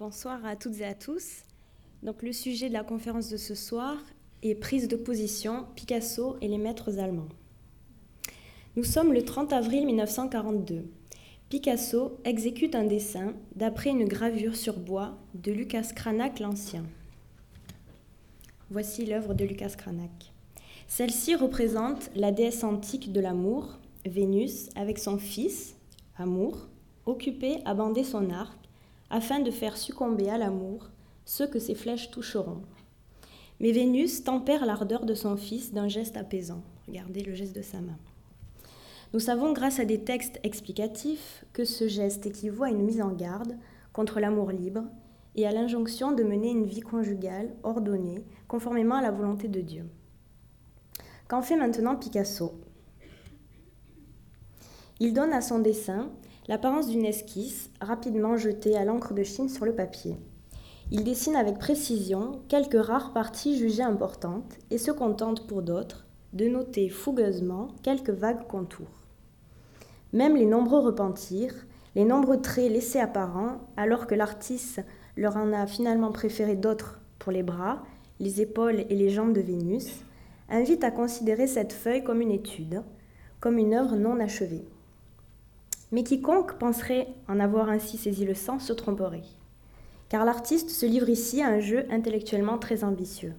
Bonsoir à toutes et à tous. Donc, le sujet de la conférence de ce soir est prise de position Picasso et les maîtres allemands. Nous sommes le 30 avril 1942. Picasso exécute un dessin d'après une gravure sur bois de Lucas Cranach l'Ancien. Voici l'œuvre de Lucas Cranach. Celle-ci représente la déesse antique de l'amour, Vénus, avec son fils, Amour, occupé à bander son arc afin de faire succomber à l'amour ceux que ses flèches toucheront. Mais Vénus tempère l'ardeur de son fils d'un geste apaisant. Regardez le geste de sa main. Nous savons grâce à des textes explicatifs que ce geste équivaut à une mise en garde contre l'amour libre et à l'injonction de mener une vie conjugale ordonnée conformément à la volonté de Dieu. Qu'en fait maintenant Picasso? Il donne à son dessin l'apparence d'une esquisse rapidement jetée à l'encre de Chine sur le papier. Il dessine avec précision quelques rares parties jugées importantes et se contente pour d'autres de noter fougueusement quelques vagues contours. Même les nombreux repentirs, les nombreux traits laissés apparents, alors que l'artiste leur en a finalement préféré d'autres pour les bras, les épaules et les jambes de Vénus, invitent à considérer cette feuille comme une étude, comme une œuvre non achevée. Mais quiconque penserait en avoir ainsi saisi le sens se tromperait. Car l'artiste se livre ici à un jeu intellectuellement très ambitieux.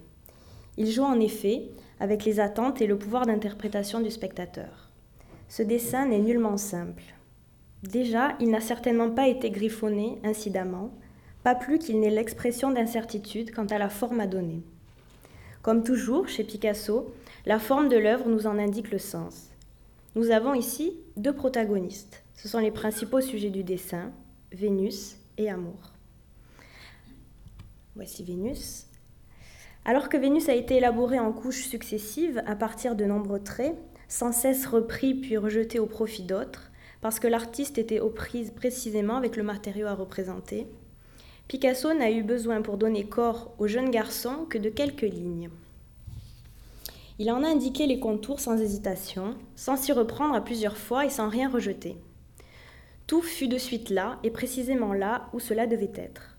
Il joue en effet avec les attentes et le pouvoir d'interprétation du spectateur. Ce dessin n'est nullement simple. Déjà, il n'a certainement pas été griffonné incidemment, pas plus qu'il n'est l'expression d'incertitude quant à la forme à donner. Comme toujours, chez Picasso, la forme de l'œuvre nous en indique le sens. Nous avons ici deux protagonistes, ce sont les principaux sujets du dessin, Vénus et amour. Voici Vénus. Alors que Vénus a été élaborée en couches successives à partir de nombreux traits, sans cesse repris puis rejetés au profit d'autres, parce que l'artiste était aux prises précisément avec le matériau à représenter, Picasso n'a eu besoin pour donner corps au jeune garçon que de quelques lignes. Il en a indiqué les contours sans hésitation, sans s'y reprendre à plusieurs fois et sans rien rejeter. Tout fut de suite là et précisément là où cela devait être.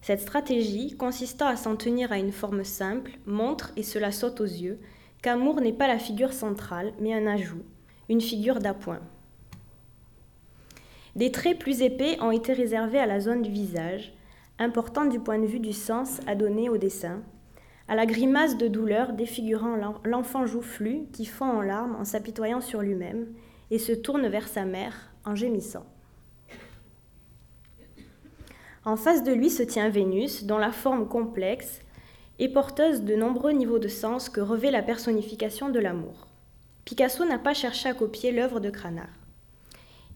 Cette stratégie, consistant à s'en tenir à une forme simple, montre, et cela saute aux yeux, qu'amour n'est pas la figure centrale, mais un ajout, une figure d'appoint. Des traits plus épais ont été réservés à la zone du visage, importante du point de vue du sens à donner au dessin, à la grimace de douleur défigurant l'enfant joufflu qui fond en larmes en s'apitoyant sur lui-même et se tourne vers sa mère en gémissant. En face de lui se tient Vénus, dont la forme complexe est porteuse de nombreux niveaux de sens que revêt la personnification de l'amour. Picasso n'a pas cherché à copier l'œuvre de Cranach.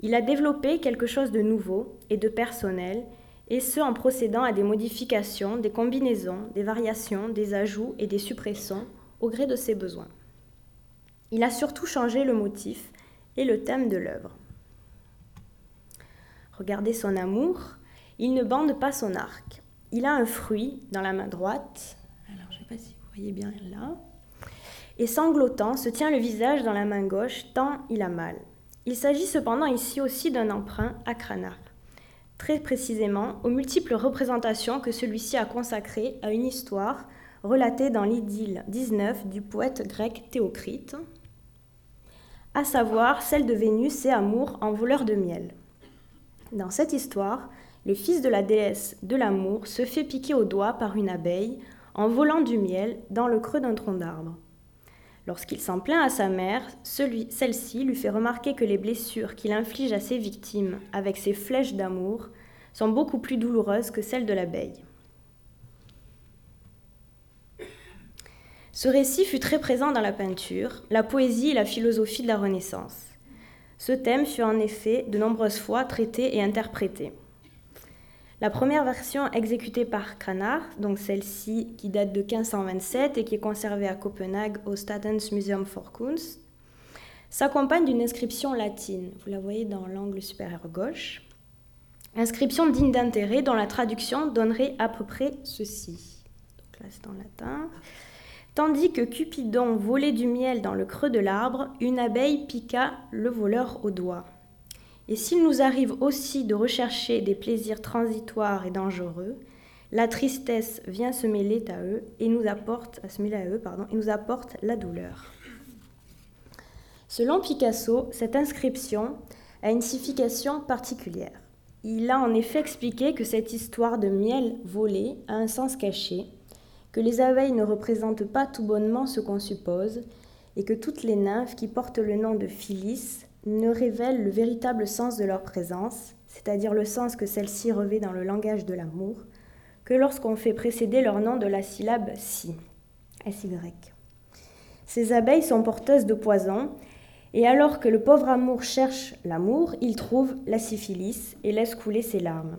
Il a développé quelque chose de nouveau et de personnel, et ce en procédant à des modifications, des combinaisons, des variations, des ajouts et des suppressions au gré de ses besoins. Il a surtout changé le motif et le thème de l'œuvre. Regardez son amour, il ne bande pas son arc. Il a un fruit dans la main droite. Alors, je ne sais pas si vous voyez bien là. Et sanglotant, se tient le visage dans la main gauche, tant il a mal. Il s'agit cependant ici aussi d'un emprunt à Cranach, très précisément aux multiples représentations que celui-ci a consacrées à une histoire relatée dans l'idylle 19 du poète grec Théocrite, à savoir celle de Vénus et Amour en voleur de miel. Dans cette histoire, le fils de la déesse de l'amour se fait piquer au doigt par une abeille en volant du miel dans le creux d'un tronc d'arbre. Lorsqu'il s'en plaint à sa mère, celle-ci lui fait remarquer que les blessures qu'il inflige à ses victimes avec ses flèches d'amour sont beaucoup plus douloureuses que celles de l'abeille. Ce récit fut très présent dans la peinture, la poésie et la philosophie de la Renaissance. Ce thème fut en effet de nombreuses fois traité et interprété. La première version exécutée par Cranach, donc celle-ci qui date de 1527 et qui est conservée à Copenhague au Statens Museum for Kunst, s'accompagne d'une inscription latine. Vous la voyez dans l'angle supérieur gauche. Inscription digne d'intérêt dont la traduction donnerait à peu près ceci. Donc. Tandis que Cupidon volait du miel dans le creux de l'arbre, une abeille piqua le voleur au doigt. Et s'il nous arrive aussi de rechercher des plaisirs transitoires et dangereux, la tristesse vient se mêler à eux et nous apporte, se mêler pardon, et nous apporte la douleur. Selon Picasso, cette inscription a une signification particulière. Il a en effet expliqué que cette histoire de miel volé a un sens caché, que les abeilles ne représentent pas tout bonnement ce qu'on suppose, et que toutes les nymphes qui portent le nom de Phyllis ne révèlent le véritable sens de leur présence, c'est-à-dire le sens que celle-ci revêt dans le langage de l'amour, que lorsqu'on fait précéder leur nom de la syllabe si, SY. Ces abeilles sont porteuses de poison, et alors que le pauvre amour cherche l'amour, il trouve la syphilis et laisse couler ses larmes.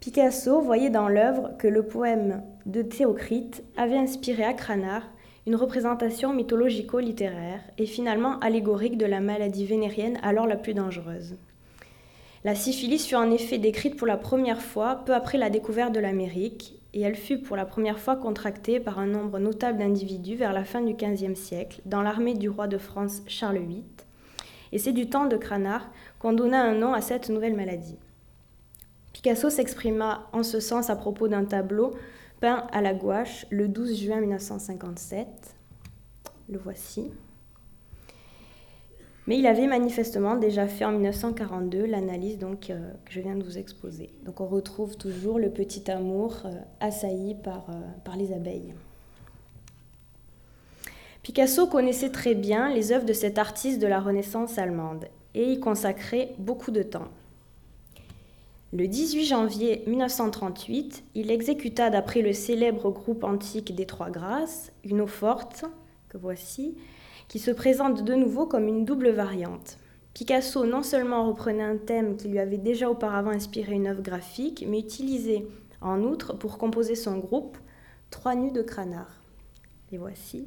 Picasso voyait dans l'œuvre que le poème de Théocrite avait inspiré à Cranach une représentation mythologico-littéraire et finalement allégorique de la maladie vénérienne alors la plus dangereuse. La syphilis fut en effet décrite pour la première fois peu après la découverte de l'Amérique, et elle fut pour la première fois contractée par un nombre notable d'individus vers la fin du XVe siècle dans l'armée du roi de France Charles VIII. Et c'est du temps de Cranach qu'on donna un nom à cette nouvelle maladie. Picasso s'exprima en ce sens à propos d'un tableau peint à la gouache le 12 juin 1957. Le voici. Mais il avait manifestement déjà fait en 1942 l'analyse donc, euh, que je viens de vous exposer. Donc on retrouve toujours le petit amour euh, assailli par, euh, par les abeilles. Picasso connaissait très bien les œuvres de cet artiste de la Renaissance allemande et y consacrait beaucoup de temps. Le 18 janvier 1938, il exécuta, d'après le célèbre groupe antique des Trois Grâces, une eau forte, que voici, qui se présente de nouveau comme une double variante. Picasso non seulement reprenait un thème qui lui avait déjà auparavant inspiré une œuvre graphique, mais utilisait en outre pour composer son groupe trois nus de Cranard. Les voici,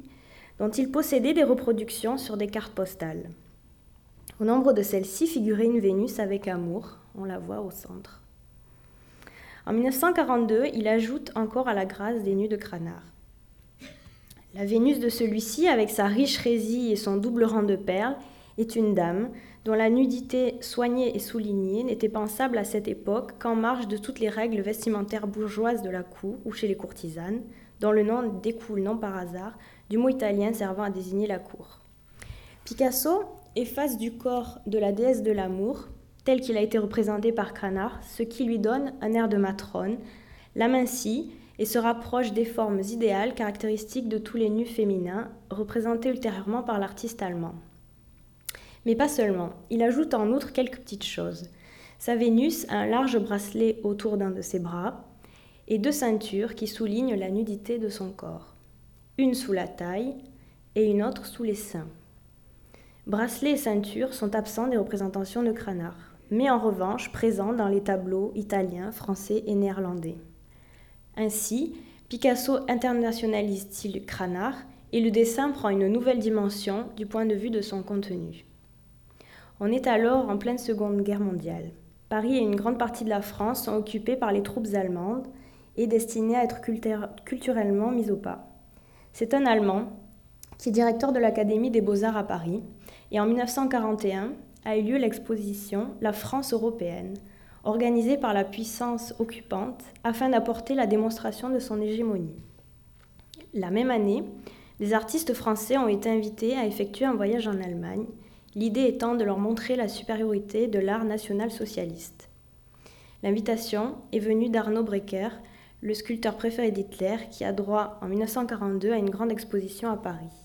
dont il possédait des reproductions sur des cartes postales. Au nombre de celles-ci figurait une Vénus avec amour, on la voit au centre. En 1942, il ajoute encore à la grâce des nus de Cranard. La Vénus de celui-ci, avec sa riche résille et son double rang de perles, est une dame dont la nudité soignée et soulignée n'était pensable à cette époque qu'en marge de toutes les règles vestimentaires bourgeoises de la cour ou chez les courtisanes, dont le nom découle non par hasard du mot italien servant à désigner la cour. Picasso efface du corps de la déesse de l'amour, tel qu'il a été représenté par Cranach, ce qui lui donne un air de matrone, l'amincit et se rapproche des formes idéales caractéristiques de tous les nus féminins, représentés ultérieurement par l'artiste allemand. Mais pas seulement, il ajoute en outre quelques petites choses. Sa Vénus a un large bracelet autour d'un de ses bras et deux ceintures qui soulignent la nudité de son corps, une sous la taille et une autre sous les seins. Bracelet et ceinture sont absents des représentations de Cranach, mais en revanche présents dans les tableaux italiens, français et néerlandais. Ainsi, Picasso internationalise-t-il Cranach et le dessin prend une nouvelle dimension du point de vue de son contenu. On est alors en pleine Seconde Guerre mondiale. Paris et une grande partie de la France sont occupés par les troupes allemandes et destinés à être culturellement mis au pas. C'est un Allemand qui est directeur de l'Académie des beaux-arts à Paris, et en 1941 a eu lieu l'exposition La France européenne, organisée par la puissance occupante afin d'apporter la démonstration de son hégémonie. La même année, des artistes français ont été invités à effectuer un voyage en Allemagne, l'idée étant de leur montrer la supériorité de l'art national-socialiste. L'invitation est venue d'Arnaud Brecker, le sculpteur préféré d'Hitler, qui a droit en 1942 à une grande exposition à Paris.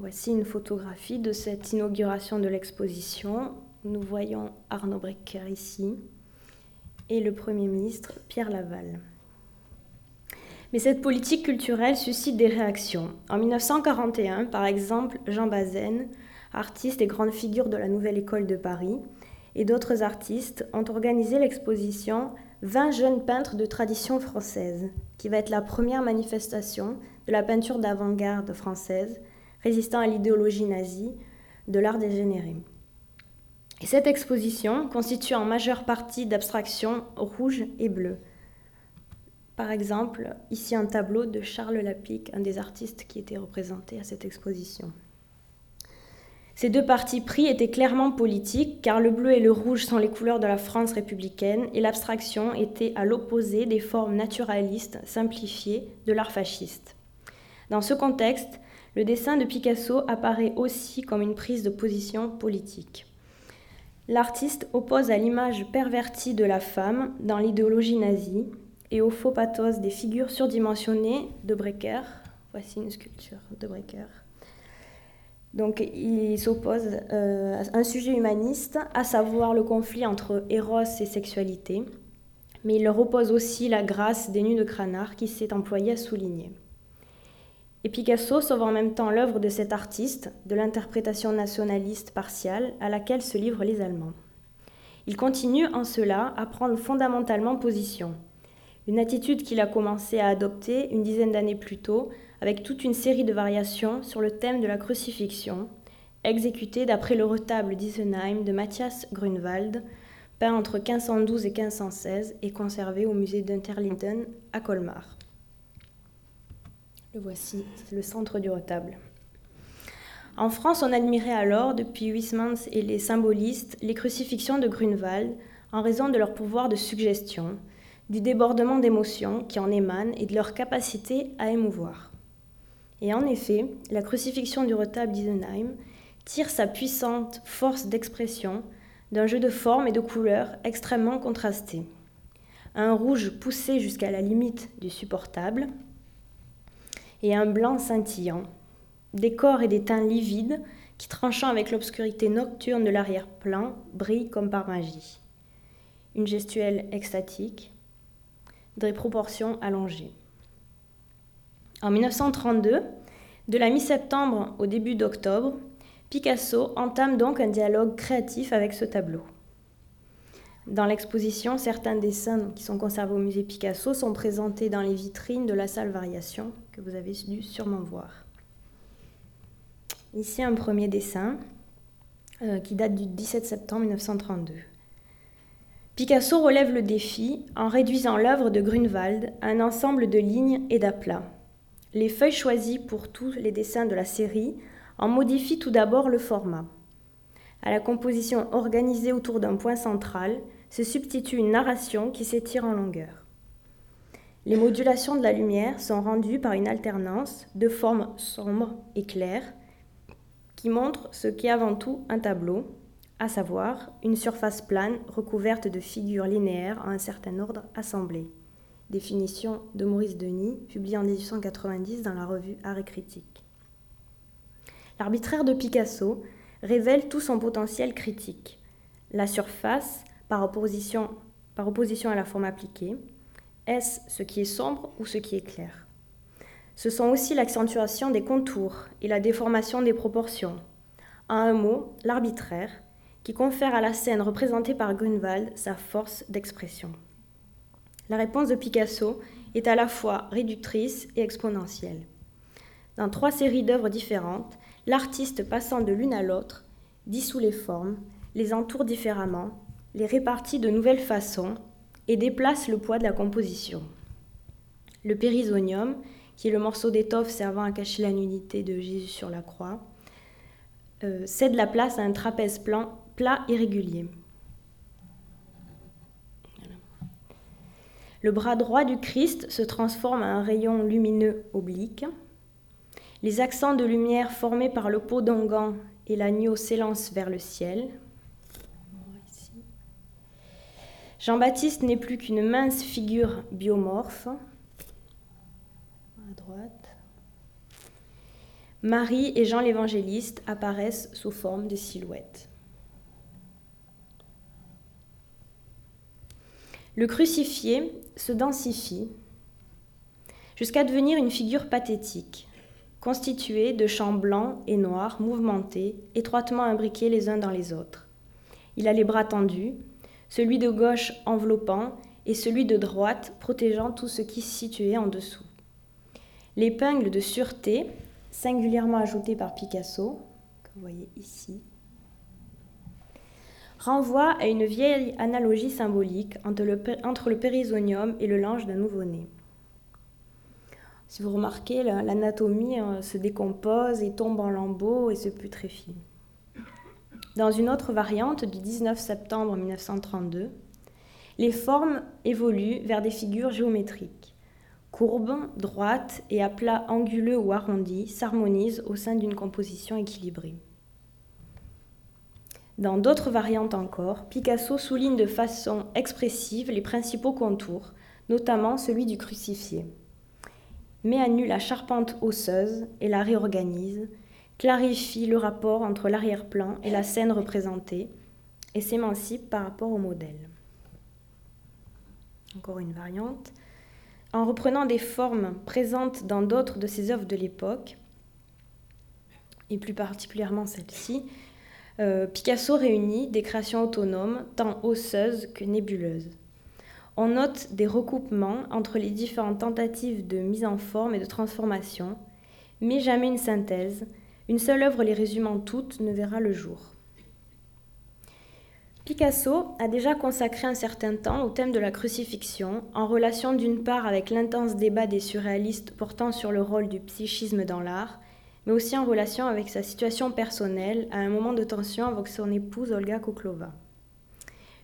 Voici une photographie de cette inauguration de l'exposition nous voyons Arnaud Brecker ici et le Premier ministre Pierre Laval. Mais cette politique culturelle suscite des réactions. En 1941, par exemple, Jean Bazaine, artiste et grande figure de la Nouvelle École de Paris, et d'autres artistes ont organisé l'exposition 20 jeunes peintres de tradition française, qui va être la première manifestation de la peinture d'avant-garde française, résistant à l'idéologie nazie de l'art dégénéré. Et cette exposition constitue en majeure partie d'abstractions rouges et bleues. Par exemple, ici un tableau de Charles Lapic, un des artistes qui était représenté à cette exposition. Ces deux partis pris étaient clairement politiques, car le bleu et le rouge sont les couleurs de la France républicaine, et l'abstraction était à l'opposé des formes naturalistes simplifiées de l'art fasciste. Dans ce contexte, le dessin de Picasso apparaît aussi comme une prise de position politique. L'artiste oppose à l'image pervertie de la femme dans l'idéologie nazie et au faux pathos des figures surdimensionnées de Brecker. Voici une sculpture de Brecker donc il s'oppose euh, à un sujet humaniste, à savoir le conflit entre éros et sexualité, mais il leur oppose aussi la grâce des nus de Cranach qui s'est employé à souligner. Et Picasso sauve en même temps l'œuvre de cet artiste de l'interprétation nationaliste partiale à laquelle se livrent les Allemands. Il continue en cela à prendre fondamentalement position, une attitude qu'il a commencé à adopter une dizaine d'années plus tôt avec toute une série de variations sur le thème de la crucifixion, exécutée d'après le retable d'Isenheim de Matthias Grunwald, peint entre 1512 et 1516 et conservé au musée d'Unterlinden à Colmar. Le voici, c'est le centre du retable. En France, on admirait alors, depuis Huysmans et les symbolistes, les crucifixions de Grunwald en raison de leur pouvoir de suggestion, du débordement d'émotions qui en émanent et de leur capacité à émouvoir. Et en effet, la crucifixion du retable d'Isenheim tire sa puissante force d'expression d'un jeu de formes et de couleurs extrêmement contrastés. Un rouge poussé jusqu'à la limite du supportable et un blanc scintillant, des corps et des teints livides qui, tranchant avec l'obscurité nocturne de l'arrière-plan, brillent comme par magie. Une gestuelle extatique, des proportions allongées. En 1932, de la mi-septembre au début d'octobre, Picasso entame donc un dialogue créatif avec ce tableau. Dans l'exposition, certains dessins qui sont conservés au musée Picasso sont présentés dans les vitrines de la salle Variation, que vous avez dû sûrement voir. Ici un premier dessin euh, qui date du 17 septembre 1932. Picasso relève le défi en réduisant l'œuvre de Grunewald à un ensemble de lignes et d'aplats. Les feuilles choisies pour tous les dessins de la série en modifient tout d'abord le format. À la composition organisée autour d'un point central se substitue une narration qui s'étire en longueur. Les modulations de la lumière sont rendues par une alternance de formes sombres et claires qui montrent ce qu'est avant tout un tableau, à savoir une surface plane recouverte de figures linéaires en un certain ordre assemblées définition de Maurice Denis, publiée en 1890 dans la revue Art et Critique. L'arbitraire de Picasso révèle tout son potentiel critique. La surface, par opposition, à la forme appliquée, est-ce ce qui est sombre ou ce qui est clair? Ce sont aussi l'accentuation des contours et la déformation des proportions. En un mot, l'arbitraire, qui confère à la scène représentée par Grunewald sa force d'expression. La réponse de Picasso est à la fois réductrice et exponentielle. Dans trois séries d'œuvres différentes, l'artiste passant de l'une à l'autre dissout les formes, les entoure différemment, les répartit de nouvelles façons et déplace le poids de la composition. Le périsonium, qui est le morceau d'étoffe servant à cacher la nudité de Jésus sur la croix, euh, cède la place à un trapèze plan, plat irrégulier. Le bras droit du Christ se transforme en un rayon lumineux oblique. Les accents de lumière formés par le pot d'ongan et l'agneau s'élancent vers le ciel. Jean-Baptiste n'est plus qu'une mince figure biomorphe. Marie et Jean l'évangéliste apparaissent sous forme de silhouettes. Le crucifié se densifie jusqu'à devenir une figure pathétique, constituée de champs blancs et noirs mouvementés, étroitement imbriqués les uns dans les autres. Il a les bras tendus, celui de gauche enveloppant et celui de droite protégeant tout ce qui se situait en dessous. L'épingle de sûreté, singulièrement ajoutée par Picasso, que vous voyez ici, renvoie à une vieille analogie symbolique entre le, entre périsonium et le linge d'un nouveau-né. Si vous remarquez, l'anatomie euh, se décompose et tombe en lambeaux et se putréfie. Dans une autre variante du 19 septembre 1932, les formes évoluent vers des figures géométriques. Courbes, droites et à plat anguleux ou arrondis s'harmonisent au sein d'une composition équilibrée. Dans d'autres variantes encore, Picasso souligne de façon expressive les principaux contours, notamment celui du crucifié. Met à nu la charpente osseuse et la réorganise, clarifie le rapport entre l'arrière-plan et la scène représentée et s'émancipe par rapport au modèle. Encore une variante. En reprenant des formes présentes dans d'autres de ses œuvres de l'époque, et plus particulièrement celle-ci, euh, Picasso réunit des créations autonomes, tant osseuses que nébuleuses. On note des recoupements entre les différentes tentatives de mise en forme et de transformation, mais jamais une synthèse. Une seule œuvre les résumant toutes ne verra le jour. Picasso a déjà consacré un certain temps au thème de la crucifixion, en relation d'une part avec l'intense débat des surréalistes portant sur le rôle du psychisme dans l'art, mais aussi en relation avec sa situation personnelle à un moment de tension avec son épouse Olga Koklova.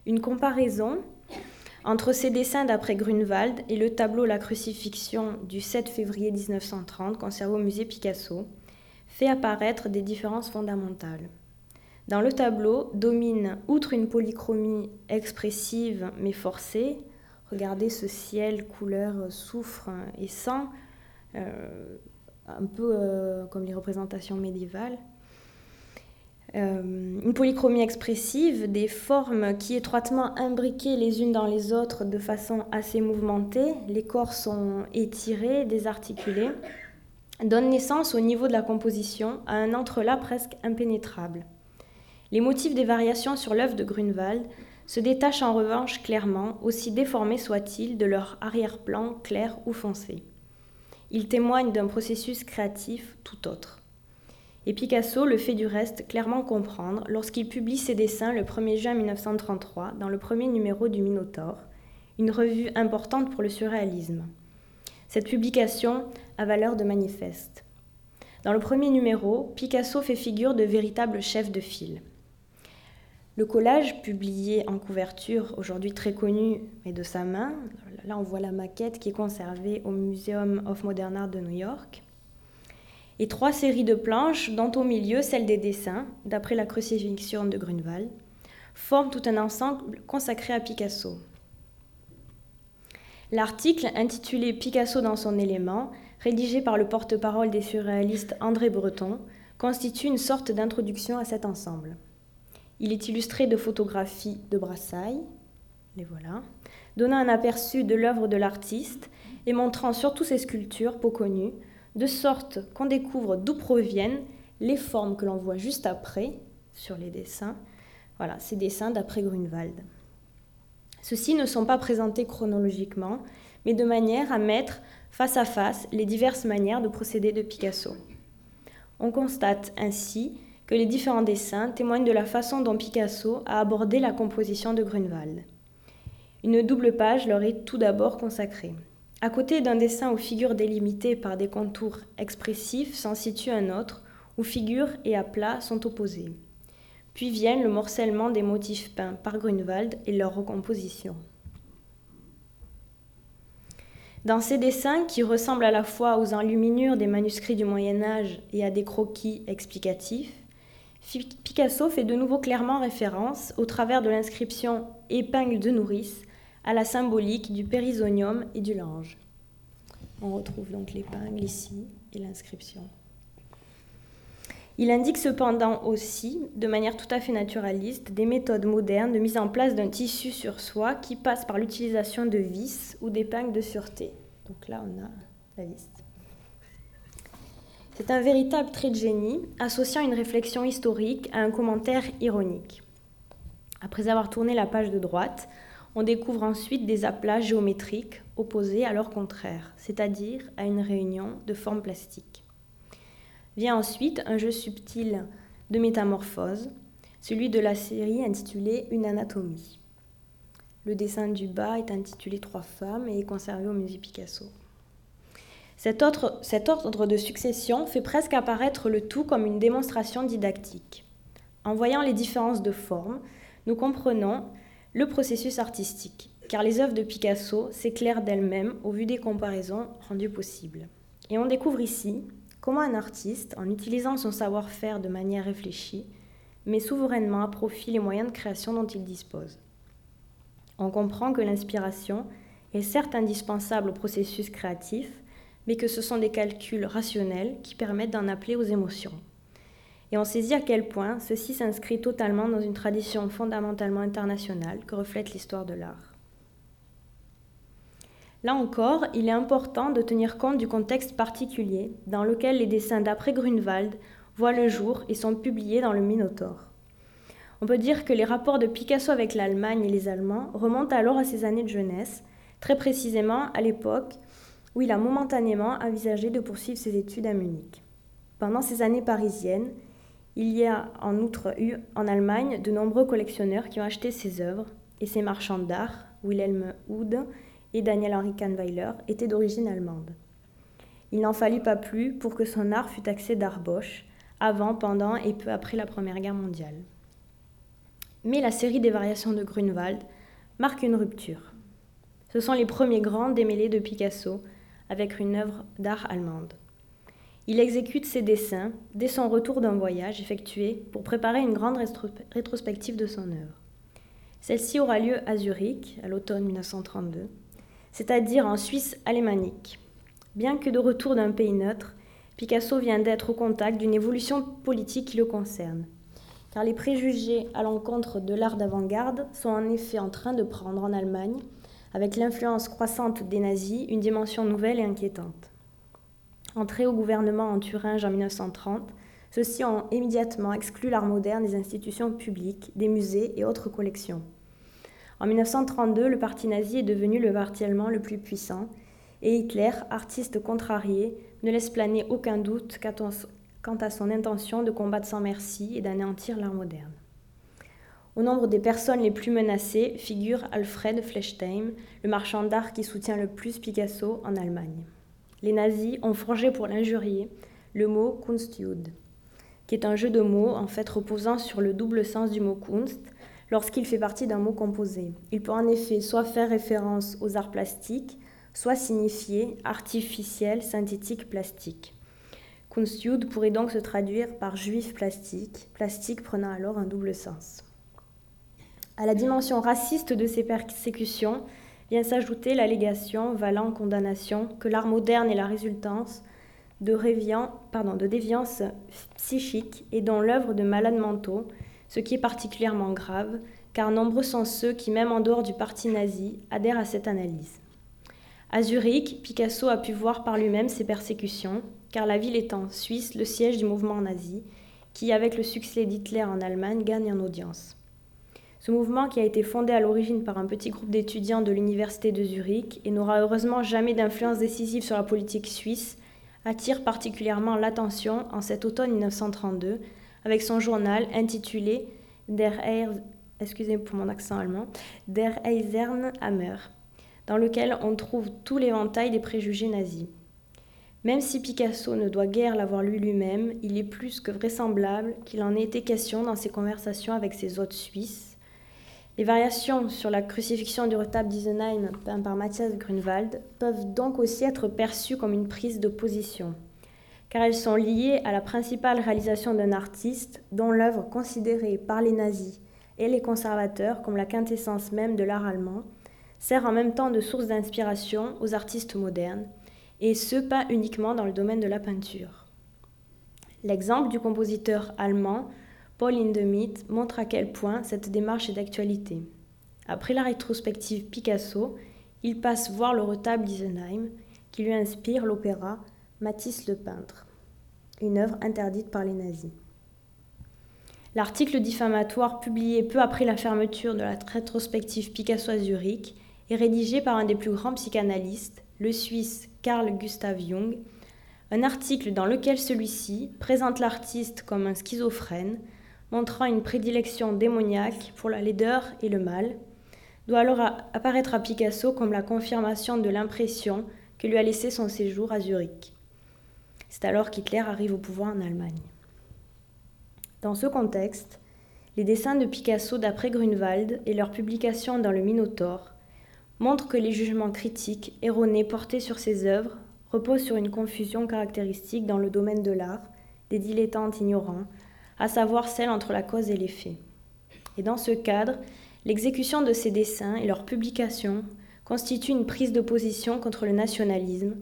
Une comparaison entre ses dessins d'après Grunewald et le tableau La crucifixion du 7 février 1930 conservé au musée Picasso fait apparaître des différences fondamentales. Dans le tableau domine, outre une polychromie expressive mais forcée, regardez ce ciel couleur soufre et sang, euh, un peu euh, comme les représentations médiévales. Euh, une polychromie expressive, des formes qui étroitement imbriquées les unes dans les autres de façon assez mouvementée, les corps sont étirés, désarticulés, donnent naissance au niveau de la composition à un entrelac presque impénétrable. Les motifs des variations sur l'œuvre de Grunewald se détachent en revanche clairement, aussi déformés soient-ils, de leur arrière-plan clair ou foncé. Ils témoignent d'un processus créatif tout autre. Et Picasso le fait du reste clairement comprendre lorsqu'il publie ses dessins le 1er juin 1933 dans le premier numéro du Minotaure, une revue importante pour le surréalisme. Cette publication a valeur de manifeste. Dans le premier numéro, Picasso fait figure de véritable chef de file. Le collage, publié en couverture, aujourd'hui très connu, mais de sa main, là on voit la maquette qui est conservée au Museum of Modern Art de New York, et trois séries de planches, dont au milieu celle des dessins, d'après la crucifixion de Grunewald, forment tout un ensemble consacré à Picasso. L'article, intitulé Picasso dans son élément, rédigé par le porte-parole des surréalistes André Breton, constitue une sorte d'introduction à cet ensemble. Il est illustré de photographies de Brassailles, les voilà, donnant un aperçu de l'œuvre de l'artiste et montrant surtout ses sculptures peu connues, de sorte qu'on découvre d'où proviennent les formes que l'on voit juste après sur les dessins. Voilà, ces dessins d'après Grunewald. Ceux-ci ne sont pas présentés chronologiquement, mais de manière à mettre face à face les diverses manières de procéder de Picasso. On constate ainsi que les différents dessins témoignent de la façon dont Picasso a abordé la composition de Grunewald. Une double page leur est tout d'abord consacrée. À côté d'un dessin aux figures délimitées par des contours expressifs s'en situe un autre où figures et aplats sont opposés. Puis viennent le morcellement des motifs peints par Grunewald et leur recomposition. Dans ces dessins, qui ressemblent à la fois aux enluminures des manuscrits du Moyen Âge et à des croquis explicatifs, Picasso fait de nouveau clairement référence, au travers de l'inscription épingle de nourrice, à la symbolique du périsonium et du linge. On retrouve donc l'épingle ici et l'inscription. Il indique cependant aussi, de manière tout à fait naturaliste, des méthodes modernes de mise en place d'un tissu sur soi qui passe par l'utilisation de vis ou d'épingles de sûreté. Donc là, on a la vis. C'est un véritable trait de génie, associant une réflexion historique à un commentaire ironique. Après avoir tourné la page de droite, on découvre ensuite des aplats géométriques opposés à leur contraire, c'est-à-dire à une réunion de formes plastiques. Vient ensuite un jeu subtil de métamorphose, celui de la série intitulée Une anatomie. Le dessin du bas est intitulé Trois femmes et est conservé au musée Picasso. Cet, cet ordre de succession fait presque apparaître le tout comme une démonstration didactique. En voyant les différences de forme, nous comprenons le processus artistique, car les œuvres de Picasso s'éclairent d'elles-mêmes au vu des comparaisons rendues possibles. Et on découvre ici comment un artiste, en utilisant son savoir-faire de manière réfléchie, met souverainement à profit les moyens de création dont il dispose. On comprend que l'inspiration est certes indispensable au processus créatif, mais que ce sont des calculs rationnels qui permettent d'en appeler aux émotions et on saisit à quel point ceci s'inscrit totalement dans une tradition fondamentalement internationale que reflète l'histoire de l'art. Là encore, il est important de tenir compte du contexte particulier dans lequel les dessins d'après Grunewald voient le jour et sont publiés dans le Minotaure. On peut dire que les rapports de Picasso avec l'Allemagne et les Allemands remontent alors à ses années de jeunesse, très précisément à l'époque où il a momentanément envisagé de poursuivre ses études à Munich. Pendant ces années parisiennes, il y a en outre eu en Allemagne de nombreux collectionneurs qui ont acheté ses œuvres et ces marchands d'art, Wilhelm Hude et Daniel Henry Kahnweiler, étaient d'origine allemande. Il n'en fallut pas plus pour que son art fût taxé d'art Bosch, avant, pendant et peu après la Première Guerre mondiale. Mais la série des variations de Grunewald marque une rupture. Ce sont les premiers grands démêlés de Picasso avec une œuvre d'art allemande. Il exécute ses dessins dès son retour d'un voyage effectué pour préparer une grande rétrospective de son œuvre. Celle-ci aura lieu à Zurich, à l'automne 1932, c'est-à-dire en Suisse alémanique. Bien que de retour d'un pays neutre, Picasso vient d'être au contact d'une évolution politique qui le concerne. Car les préjugés à l'encontre de l'art d'avant-garde sont en effet en train de prendre en Allemagne, avec l'influence croissante des nazis, une dimension nouvelle et inquiétante. Entrés au gouvernement en Thuringe en 1930, ceux-ci ont immédiatement exclu l'art moderne des institutions publiques, des musées et autres collections. En 1932, le parti nazi est devenu le parti allemand le plus puissant, et Hitler, artiste contrarié, ne laisse planer aucun doute quant à son intention de combattre sans merci et d'anéantir l'art moderne. Au nombre des personnes les plus menacées figure Alfred Flechtheim, le marchand d'art qui soutient le plus Picasso en Allemagne les nazis ont forgé pour l'injurier le mot Kunstjude, qui est un jeu de mots en fait reposant sur le double sens du mot Kunst lorsqu'il fait partie d'un mot composé. Il peut en effet soit faire référence aux arts plastiques, soit signifier artificiel, synthétique, plastique. Kunstjude pourrait donc se traduire par juif plastique, plastique prenant alors un double sens. À la dimension raciste de ces persécutions, vient s'ajouter l'allégation valant condamnation que l'art moderne est la résultance de, pardon, de déviance psychique et dont l'œuvre de malades mentaux, ce qui est particulièrement grave, car nombreux sont ceux qui, même en dehors du parti nazi, adhèrent à cette analyse. À Zurich, Picasso a pu voir par lui-même ces persécutions, car la ville est en Suisse le siège du mouvement nazi, qui, avec le succès d'Hitler en Allemagne, gagne en audience. Ce mouvement, qui a été fondé à l'origine par un petit groupe d'étudiants de l'Université de Zurich et n'aura heureusement jamais d'influence décisive sur la politique suisse, attire particulièrement l'attention en cet automne 1932 avec son journal intitulé Der, excusez pour mon accent allemand, Der Hammer, dans lequel on trouve tout l'éventail des préjugés nazis. Même si Picasso ne doit guère l'avoir lu lui-même, il est plus que vraisemblable qu'il en ait été question dans ses conversations avec ses hôtes suisses, les variations sur la crucifixion du retable d'Isenheim peint par Matthias Grunewald peuvent donc aussi être perçues comme une prise de position, car elles sont liées à la principale réalisation d'un artiste dont l'œuvre considérée par les nazis et les conservateurs comme la quintessence même de l'art allemand sert en même temps de source d'inspiration aux artistes modernes, et ce pas uniquement dans le domaine de la peinture. L'exemple du compositeur allemand Paul Hindemith montre à quel point cette démarche est d'actualité. Après la rétrospective Picasso, il passe voir le retable d'Isenheim, qui lui inspire l'opéra Matisse le peintre, une œuvre interdite par les nazis. L'article diffamatoire publié peu après la fermeture de la rétrospective Picasso à Zurich est rédigé par un des plus grands psychanalystes, le Suisse Carl Gustav Jung, un article dans lequel celui-ci présente l'artiste comme un schizophrène, montrant une prédilection démoniaque pour la laideur et le mal, doit alors apparaître à Picasso comme la confirmation de l'impression que lui a laissé son séjour à Zurich. C'est alors qu'Hitler arrive au pouvoir en Allemagne. Dans ce contexte, les dessins de Picasso d'après Grunewald et leur publication dans le Minotaure montrent que les jugements critiques erronés portés sur ses œuvres reposent sur une confusion caractéristique dans le domaine de l'art, des dilettantes ignorants, à savoir celle entre la cause et l'effet. Et dans ce cadre, l'exécution de ces dessins et leur publication constituent une prise de position contre le nationalisme,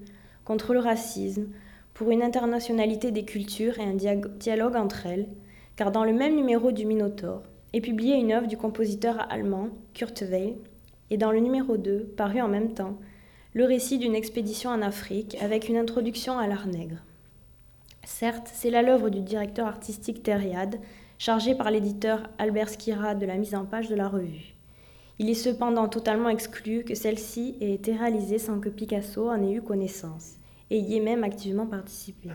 contre le racisme, pour une internationalité des cultures et un dialogue entre elles, car dans le même numéro du Minotaure est publiée une œuvre du compositeur allemand Kurt Weill, et dans le numéro 2, paru en même temps, le récit d'une expédition en Afrique avec une introduction à l'art nègre. Certes, c'est là l'œuvre du directeur artistique Thériade, chargé par l'éditeur Albert Skira de la mise en page de la revue. Il est cependant totalement exclu que celle-ci ait été réalisée sans que Picasso en ait eu connaissance, et y ait même activement participé.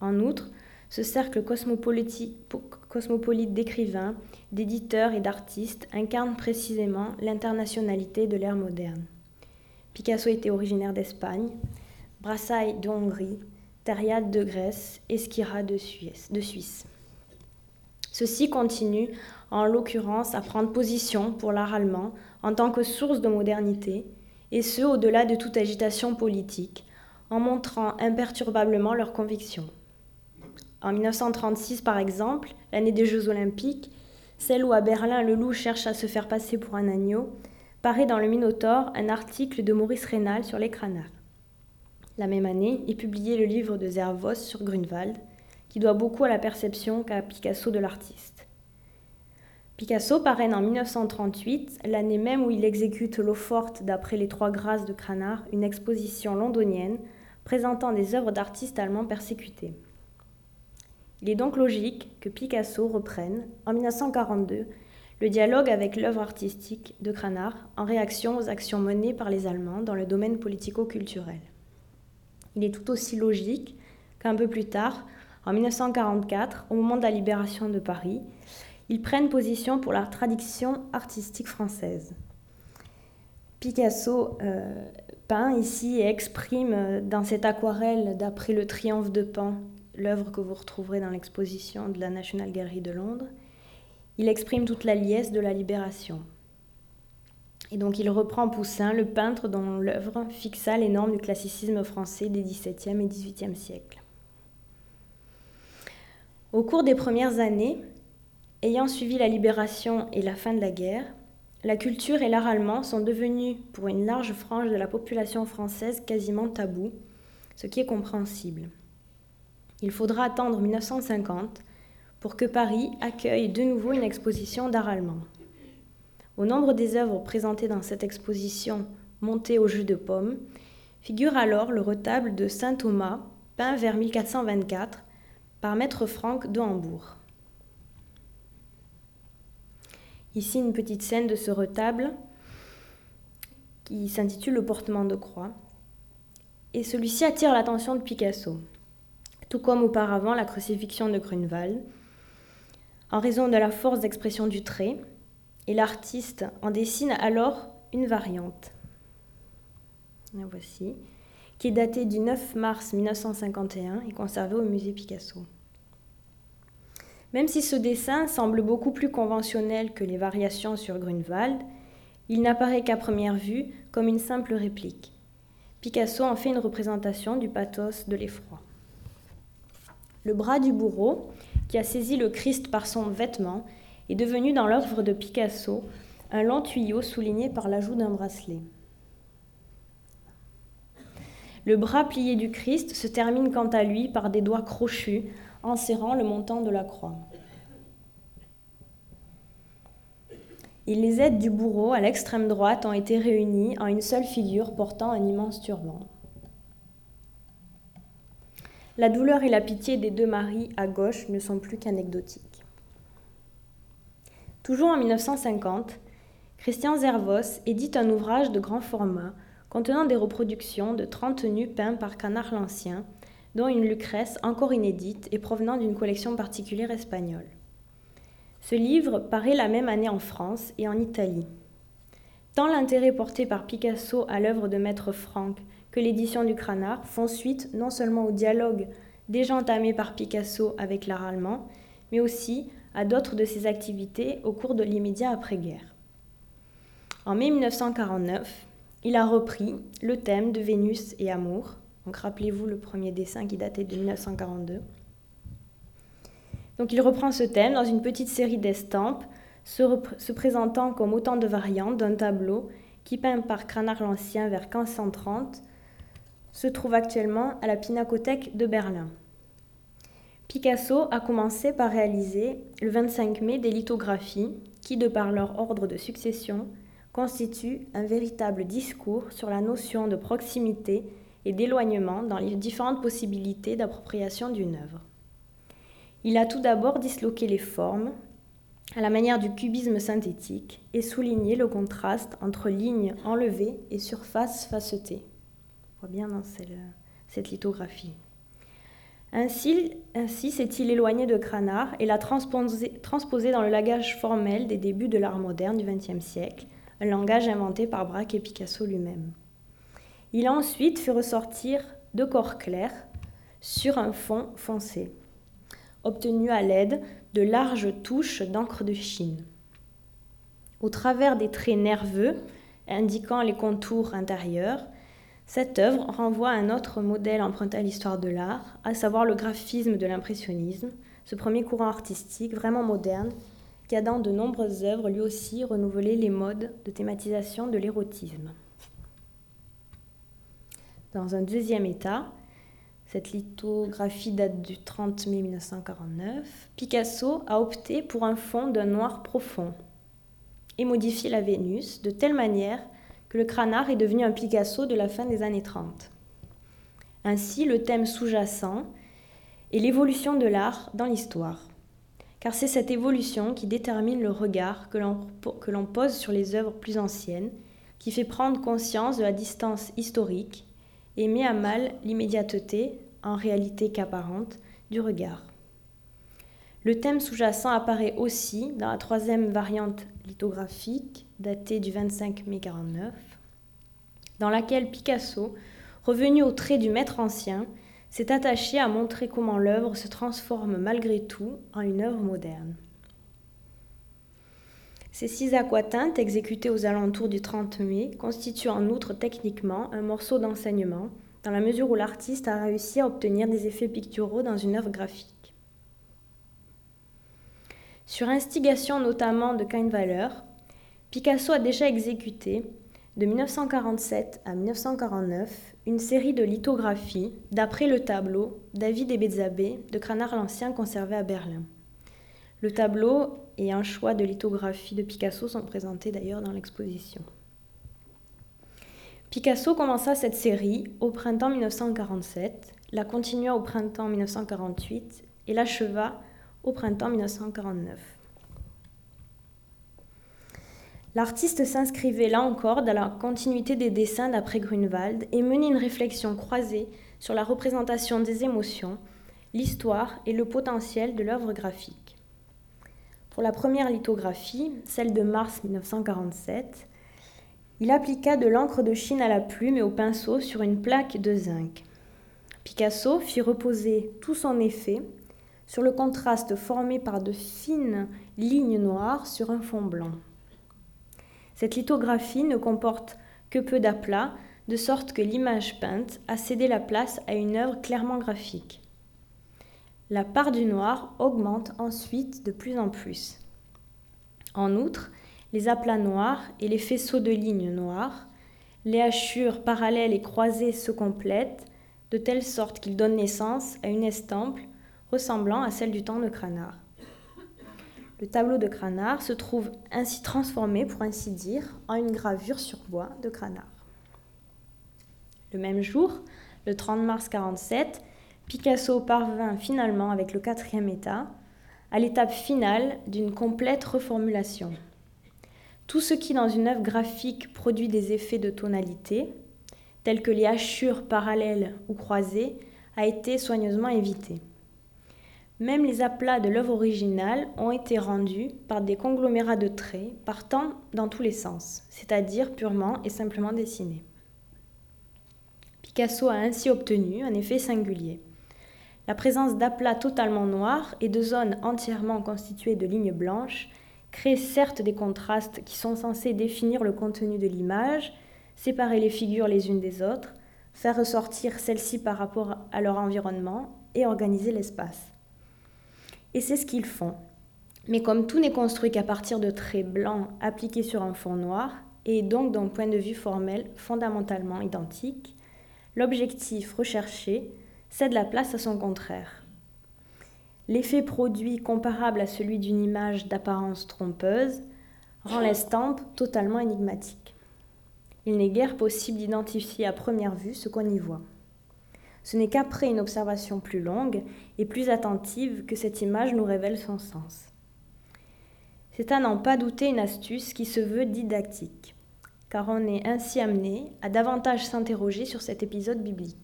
En outre, ce cercle cosmopolite d'écrivains, d'éditeurs et d'artistes incarne précisément l'internationalité de l'ère moderne. Picasso était originaire d'Espagne, Brassailles de Hongrie, De Grèce et Skira de Suisse. Ceci continue, en l'occurrence, à prendre position pour l'art allemand en tant que source de modernité, et ce au-delà de toute agitation politique, en montrant imperturbablement leurs convictions. En 1936, par exemple, l'année des Jeux olympiques, celle où à Berlin le loup cherche à se faire passer pour un agneau, paraît dans le Minotaure un article de Maurice Rénal sur les crânards. La même année est publié le livre de Zervos sur Grunewald, qui doit beaucoup à la perception qu'a Picasso de l'artiste. Picasso parraine en 1938, l'année même où il exécute l'eau forte d'après les trois grâces de Cranach, une exposition londonienne présentant des œuvres d'artistes allemands persécutés. Il est donc logique que Picasso reprenne, en 1942, le dialogue avec l'œuvre artistique de Cranach en réaction aux actions menées par les Allemands dans le domaine politico-culturel. Il est tout aussi logique qu'un peu plus tard, en 1944, au moment de la libération de Paris, ils prennent position pour la tradition artistique française. Picasso euh, peint ici et exprime dans cette aquarelle d'après le triomphe de Pan l'œuvre que vous retrouverez dans l'exposition de la National Gallery de Londres, il exprime toute la liesse de la libération. Et donc il reprend Poussin, le peintre dont l'œuvre fixa les normes du classicisme français des XVIIe et XVIIIe siècles. Au cours des premières années, ayant suivi la libération et la fin de la guerre, la culture et l'art allemand sont devenus, pour une large frange de la population française, quasiment tabous, ce qui est compréhensible. Il faudra attendre 1950 pour que Paris accueille de nouveau une exposition d'art allemand. Au nombre des œuvres présentées dans cette exposition montée au jus de pomme, figure alors le retable de Saint Thomas, peint vers 1424 par Maître Franck de Hambourg. Ici une petite scène de ce retable qui s'intitule Le portement de croix. Et celui-ci attire l'attention de Picasso tout comme auparavant la crucifixion de Grunewald, en raison de la force d'expression du trait, et l'artiste en dessine alors une variante. La voici, qui est datée du 9 mars 1951 et conservée au musée Picasso. Même si ce dessin semble beaucoup plus conventionnel que les variations sur Grunewald, il n'apparaît qu'à première vue comme une simple réplique. Picasso en fait une représentation du pathos de l'effroi. Le bras du bourreau, qui a saisi le Christ par son vêtement, est devenu dans l'œuvre de Picasso un long tuyau souligné par l'ajout d'un bracelet. Le bras plié du Christ se termine quant à lui par des doigts crochus enserrant le montant de la croix. Et les aides du bourreau à l'extrême droite ont été réunies en une seule figure portant un immense turban. La douleur et la pitié des deux maris à gauche ne sont plus qu'anecdotiques. Toujours en 1950, Christian Zervos édite un ouvrage de grand format contenant des reproductions de 30 tenues peintes par Canard l'Ancien, dont une Lucrèce encore inédite et provenant d'une collection particulière espagnole. Ce livre paraît la même année en France et en Italie. Tant l'intérêt porté par Picasso à l'œuvre de Maître Franck que l'édition du Cranard font suite non seulement au dialogue déjà entamé par Picasso avec l'art allemand, mais aussi à d'autres de ses activités au cours de l'immédiat après-guerre. En mai 1949, il a repris le thème de Vénus et amour. Donc rappelez-vous le premier dessin qui datait de 1942. Donc il reprend ce thème dans une petite série d'estampes se, présentant comme autant de variantes d'un tableau qui, peint par Cranach l'Ancien vers 1530, se trouve actuellement à la Pinacothèque de Berlin. Picasso a commencé par réaliser le 25 mai des lithographies qui, de par leur ordre de succession, constituent un véritable discours sur la notion de proximité et d'éloignement dans les différentes possibilités d'appropriation d'une œuvre. Il a tout d'abord disloqué les formes, à la manière du cubisme synthétique et souligner le contraste entre lignes enlevées et surfaces facetées. On voit bien dans cette lithographie. Ainsi, s'est-il éloigné de Cranach et l'a transposé, transposé, dans le langage formel des débuts de l'art moderne du XXe siècle, un langage inventé par Braque et Picasso lui-même. Il a ensuite fait ressortir deux corps clairs sur un fond foncé, obtenu à l'aide de larges touches d'encre de Chine. Au travers des traits nerveux indiquant les contours intérieurs, cette œuvre renvoie à un autre modèle emprunté à l'histoire de l'art, à savoir le graphisme de l'impressionnisme, ce premier courant artistique vraiment moderne qui a dans de nombreuses œuvres lui aussi renouvelé les modes de thématisation de l'érotisme. Dans un deuxième état, cette lithographie date du 30 mai 1949. Picasso a opté pour un fond d'un noir profond et modifié la Vénus de telle manière que le cranard est devenu un Picasso de la fin des années 30. Ainsi, le thème sous-jacent est l'évolution de l'art dans l'histoire. Car c'est cette évolution qui détermine le regard que l'on pose sur les œuvres plus anciennes, qui fait prendre conscience de la distance historique et met à mal l'immédiateté, en réalité qu'apparente, du regard. Le thème sous-jacent apparaît aussi dans la troisième variante lithographique, datée du 25 mai 49, dans laquelle Picasso, revenu au trait du maître ancien, s'est attaché à montrer comment l'œuvre se transforme malgré tout en une œuvre moderne. Ces six aquatintes, exécutées aux alentours du 30 mai, constituent en outre techniquement un morceau d'enseignement, dans la mesure où l'artiste a réussi à obtenir des effets picturaux dans une œuvre graphique. Sur instigation notamment de Kahnweiler, Picasso a déjà exécuté, de 1947 à 1949, une série de lithographies d'après le tableau David et Bézabé de Cranach l'Ancien conservé à Berlin. Le tableau et un choix de lithographie de Picasso sont présentés d'ailleurs dans l'exposition. Picasso commença cette série au printemps 1947, la continua au printemps 1948 et l'acheva au printemps 1949. L'artiste s'inscrivait là encore dans la continuité des dessins d'après Grunewald et menait une réflexion croisée sur la représentation des émotions, l'histoire et le potentiel de l'œuvre graphique. Pour la première lithographie, celle de mars 1947, il appliqua de l'encre de Chine à la plume et au pinceau sur une plaque de zinc. Picasso fit reposer tout son effet sur le contraste formé par de fines lignes noires sur un fond blanc. Cette lithographie ne comporte que peu d'aplats, de sorte que l'image peinte a cédé la place à une œuvre clairement graphique. La part du noir augmente ensuite de plus en plus. En outre, les aplats noirs et les faisceaux de lignes noires, les hachures parallèles et croisées se complètent de telle sorte qu'ils donnent naissance à une estampe ressemblant à celle du temps de Cranard. Le tableau de Cranard se trouve ainsi transformé, pour ainsi dire, en une gravure sur bois de Cranard. Le même jour, le 30 mars 47, Picasso parvint finalement avec le quatrième état à l'étape finale d'une complète reformulation. Tout ce qui dans une œuvre graphique produit des effets de tonalité, tels que les hachures parallèles ou croisées, a été soigneusement évité. Même les aplats de l'œuvre originale ont été rendus par des conglomérats de traits partant dans tous les sens, c'est-à-dire purement et simplement dessinés. Picasso a ainsi obtenu un effet singulier. La présence d'aplats totalement noirs et de zones entièrement constituées de lignes blanches crée certes des contrastes qui sont censés définir le contenu de l'image, séparer les figures les unes des autres, faire ressortir celles-ci par rapport à leur environnement et organiser l'espace. Et c'est ce qu'ils font. Mais comme tout n'est construit qu'à partir de traits blancs appliqués sur un fond noir, et donc d'un point de vue formel fondamentalement identique, l'objectif recherché cède la place à son contraire. L'effet produit comparable à celui d'une image d'apparence trompeuse rend l'estampe totalement énigmatique. Il n'est guère possible d'identifier à première vue ce qu'on y voit. Ce n'est qu'après une observation plus longue et plus attentive que cette image nous révèle son sens. C'est à n'en pas douter une astuce qui se veut didactique, car on est ainsi amené à davantage s'interroger sur cet épisode biblique.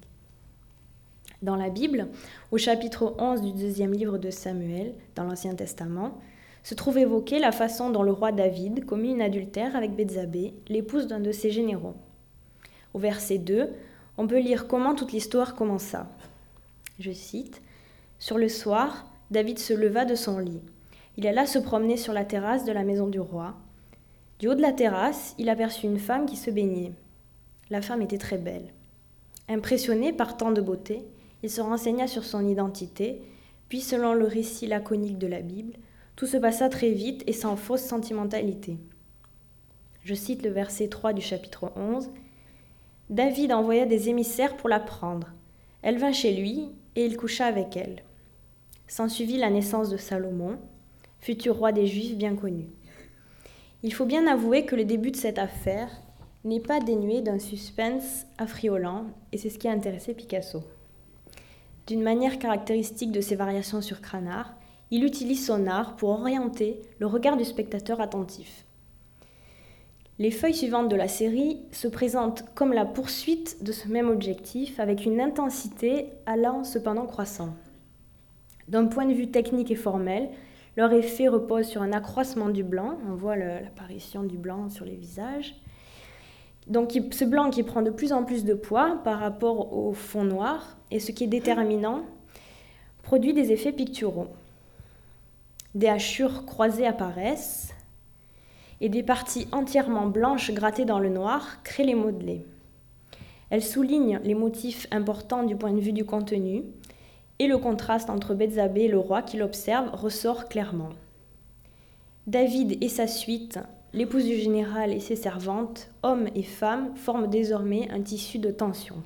Dans la Bible, au chapitre 11 du deuxième livre de Samuel, dans l'Ancien Testament, se trouve évoquée la façon dont le roi David commit une adultère avec Bézabé, l'épouse d'un de ses généraux. Au verset 2, on peut lire comment toute l'histoire commença. Je cite Sur le soir, David se leva de son lit. Il alla se promener sur la terrasse de la maison du roi. Du haut de la terrasse, il aperçut une femme qui se baignait. La femme était très belle. Impressionné par tant de beauté, il se renseigna sur son identité, puis selon le récit laconique de la Bible, tout se passa très vite et sans fausse sentimentalité. Je cite le verset 3 du chapitre 11. David envoya des émissaires pour la prendre. Elle vint chez lui et il coucha avec elle. S'ensuivit la naissance de Salomon, futur roi des Juifs bien connu. Il faut bien avouer que le début de cette affaire n'est pas dénué d'un suspense affriolant, et c'est ce qui a intéressé Picasso. D'une manière caractéristique de ses variations sur Cranard, il utilise son art pour orienter le regard du spectateur attentif. Les feuilles suivantes de la série se présentent comme la poursuite de ce même objectif avec une intensité allant cependant croissant. D'un point de vue technique et formel, leur effet repose sur un accroissement du blanc, on voit l'apparition du blanc sur les visages. Donc ce blanc qui prend de plus en plus de poids par rapport au fond noir, et ce qui est déterminant, produit des effets picturaux. Des hachures croisées apparaissent, et des parties entièrement blanches grattées dans le noir créent les modelés. Elles soulignent les motifs importants du point de vue du contenu, et le contraste entre Bethzabée et le roi qui l'observe ressort clairement. David et sa suite, l'épouse du général et ses servantes, hommes et femmes, forment désormais un tissu de tension.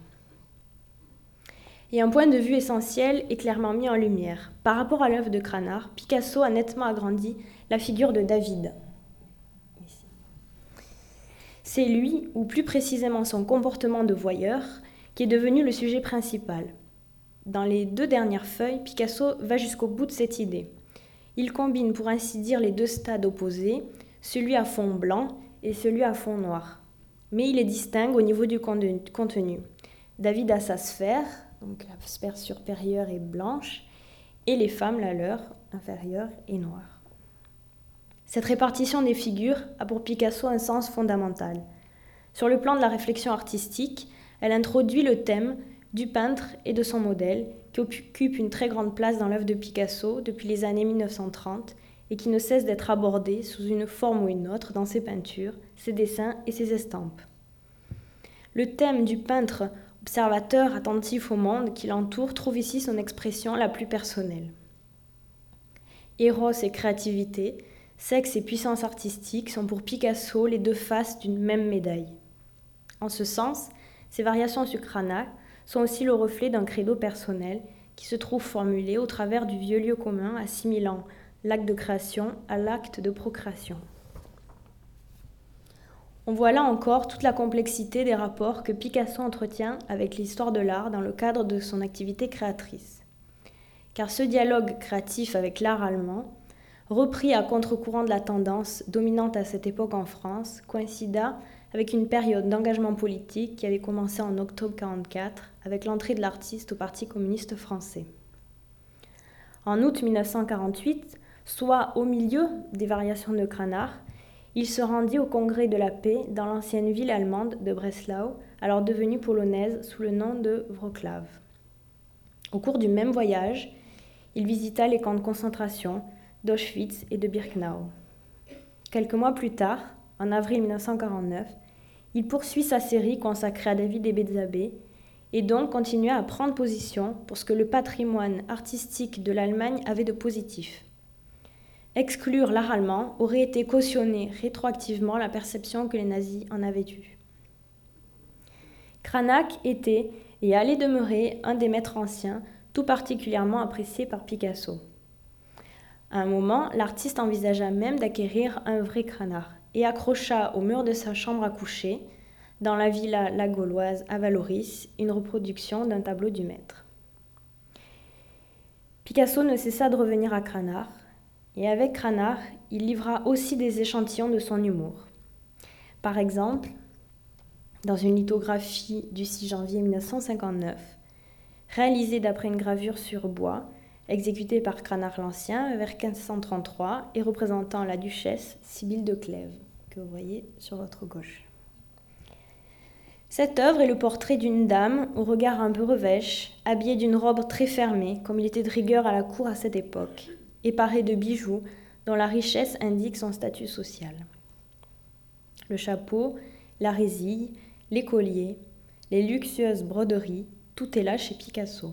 Et un point de vue essentiel est clairement mis en lumière. Par rapport à l'œuvre de Cranach, Picasso a nettement agrandi la figure de David, c'est lui, ou plus précisément son comportement de voyeur, qui est devenu le sujet principal. Dans les deux dernières feuilles, Picasso va jusqu'au bout de cette idée. Il combine pour ainsi dire les deux stades opposés, celui à fond blanc et celui à fond noir. Mais il les distingue au niveau du contenu. David a sa sphère, donc la sphère supérieure est blanche, et les femmes, la leur, inférieure, est noire. Cette répartition des figures a pour Picasso un sens fondamental. Sur le plan de la réflexion artistique, elle introduit le thème du peintre et de son modèle, qui occupe une très grande place dans l'œuvre de Picasso depuis les années 1930 et qui ne cesse d'être abordé sous une forme ou une autre dans ses peintures, ses dessins et ses estampes. Le thème du peintre observateur attentif au monde qui l'entoure trouve ici son expression la plus personnelle. Éros et créativité, Sexe et puissance artistique sont pour Picasso les deux faces d'une même médaille. En ce sens, ces variations sur Cranach sont aussi le reflet d'un credo personnel qui se trouve formulé au travers du vieux lieu commun assimilant l'acte de création à l'acte de procréation. On voit là encore toute la complexité des rapports que Picasso entretient avec l'histoire de l'art dans le cadre de son activité créatrice. Car ce dialogue créatif avec l'art allemand repris à contre-courant de la tendance dominante à cette époque en France, coïncida avec une période d'engagement politique qui avait commencé en octobre 1944 avec l'entrée de l'artiste au Parti communiste français. En août 1948, soit au milieu des variations de Cranach, il se rendit au Congrès de la paix dans l'ancienne ville allemande de Breslau, alors devenue polonaise sous le nom de Wrocław. Au cours du même voyage, il visita les camps de concentration d'Auschwitz et de Birkenau. Quelques mois plus tard, en avril 1949, il poursuit sa série consacrée à David Ebezabé et donc continua à prendre position pour ce que le patrimoine artistique de l'Allemagne avait de positif. Exclure l'art allemand aurait été cautionner rétroactivement la perception que les nazis en avaient eue. Cranach était et allait demeurer un des maîtres anciens tout particulièrement apprécié par Picasso. À un moment, l'artiste envisagea même d'acquérir un vrai cranard et accrocha au mur de sa chambre à coucher, dans la villa La Gauloise à Valoris, une reproduction d'un tableau du maître. Picasso ne cessa de revenir à Cranard, et avec Cranard, il livra aussi des échantillons de son humour. Par exemple, dans une lithographie du 6 janvier 1959, réalisée d'après une gravure sur bois, exécutée par Cranach l'Ancien vers 1533 et représentant la duchesse Sibylle de Clèves, que vous voyez sur votre gauche. Cette œuvre est le portrait d'une dame au regard un peu revêche, habillée d'une robe très fermée, comme il était de rigueur à la cour à cette époque, et parée de bijoux dont la richesse indique son statut social. Le chapeau, la résille, les colliers, les luxueuses broderies, tout est là chez Picasso.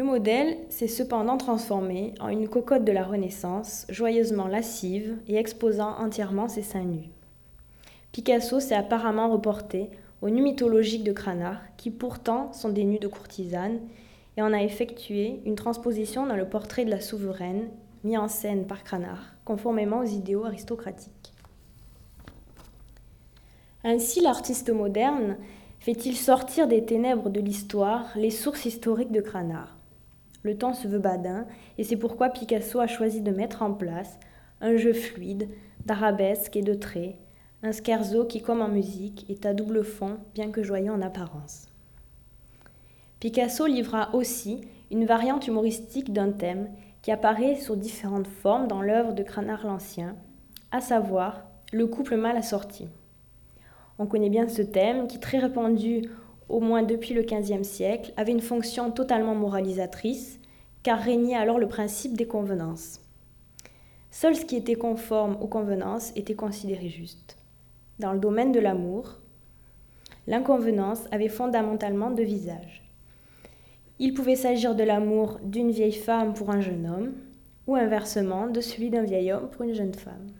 Le modèle s'est cependant transformé en une cocotte de la Renaissance, joyeusement lascive et exposant entièrement ses seins nus. Picasso s'est apparemment reporté aux nus mythologiques de Cranach, qui pourtant sont des nus de courtisane, et en a effectué une transposition dans le portrait de la souveraine, mis en scène par Cranach, conformément aux idéaux aristocratiques. Ainsi, l'artiste moderne fait-il sortir des ténèbres de l'histoire les sources historiques de Cranard. Le temps se veut badin, et c'est pourquoi Picasso a choisi de mettre en place un jeu fluide, d'arabesques et de traits, un scherzo qui, comme en musique, est à double fond, bien que joyeux en apparence. Picasso livra aussi une variante humoristique d'un thème qui apparaît sous différentes formes dans l'œuvre de Cranard l'Ancien, à savoir le couple mal assorti. On connaît bien ce thème qui, très répandu au moins depuis le XVe siècle, avait une fonction totalement moralisatrice, car régnait alors le principe des convenances. Seul ce qui était conforme aux convenances était considéré juste. Dans le domaine de l'amour, l'inconvenance avait fondamentalement deux visages. Il pouvait s'agir de l'amour d'une vieille femme pour un jeune homme, ou inversement de celui d'un vieil homme pour une jeune femme.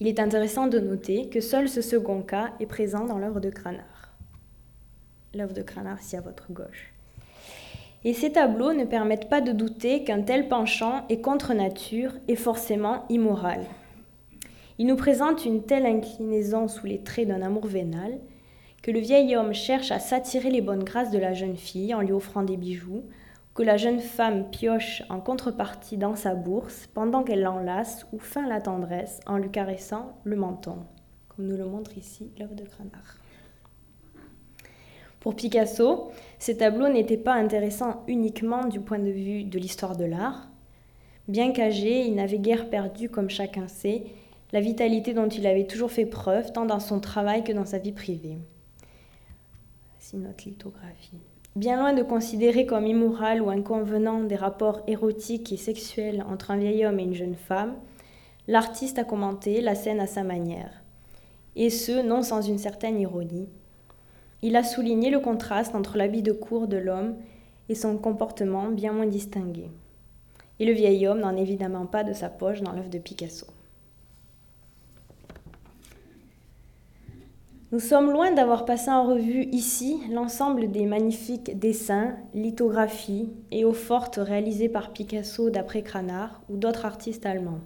Il est intéressant de noter que seul ce second cas est présent dans l'œuvre de Cranach. L'œuvre de Cranach ici à votre gauche. Et ces tableaux ne permettent pas de douter qu'un tel penchant est contre nature et forcément immoral. Il nous présente une telle inclinaison sous les traits d'un amour vénal que le vieil homme cherche à s'attirer les bonnes grâces de la jeune fille en lui offrant des bijoux, que la jeune femme pioche en contrepartie dans sa bourse pendant qu'elle l'enlace ou feint la tendresse en lui caressant le menton, comme nous le montre ici l'œuvre de Cranach. Pour Picasso, ces tableaux n'étaient pas intéressants uniquement du point de vue de l'histoire de l'art. Bien qu'âgé, il n'avait guère perdu, comme chacun sait, la vitalité dont il avait toujours fait preuve, tant dans son travail que dans sa vie privée. Bien loin de considérer comme immoral ou inconvenant des rapports érotiques et sexuels entre un vieil homme et une jeune femme, l'artiste a commenté la scène à sa manière, et ce, non sans une certaine ironie. Il a souligné le contraste entre l'habit de cour de l'homme et son comportement bien moins distingué. Et le vieil homme n'en évidemment pas de sa poche dans l'œuvre de Picasso. Nous sommes loin d'avoir passé en revue ici l'ensemble des magnifiques dessins, lithographies et eaux fortes réalisées par Picasso d'après Cranach ou d'autres artistes allemands.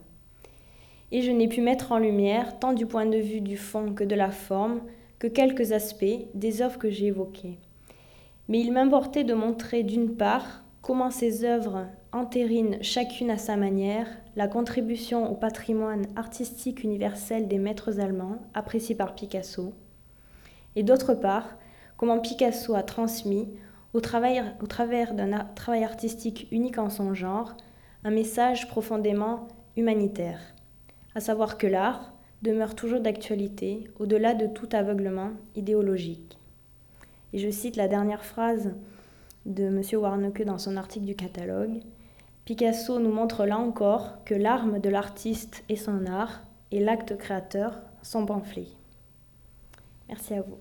Et je n'ai pu mettre en lumière, tant du point de vue du fond que de la forme, que quelques aspects des œuvres que j'ai évoquées. Mais il m'importait de montrer d'une part comment ces œuvres entérinent chacune à sa manière la contribution au patrimoine artistique universel des maîtres allemands appréciés par Picasso, et d'autre part, comment Picasso a transmis, au, au travers d'un travail artistique unique en son genre, un message profondément humanitaire, à savoir que l'art demeure toujours d'actualité au-delà de tout aveuglement idéologique. Et je cite la dernière phrase de M. Warneke dans son article du catalogue, Picasso nous montre là encore que l'arme de l'artiste est son art et l'acte créateur son pamphlet. Merci à vous.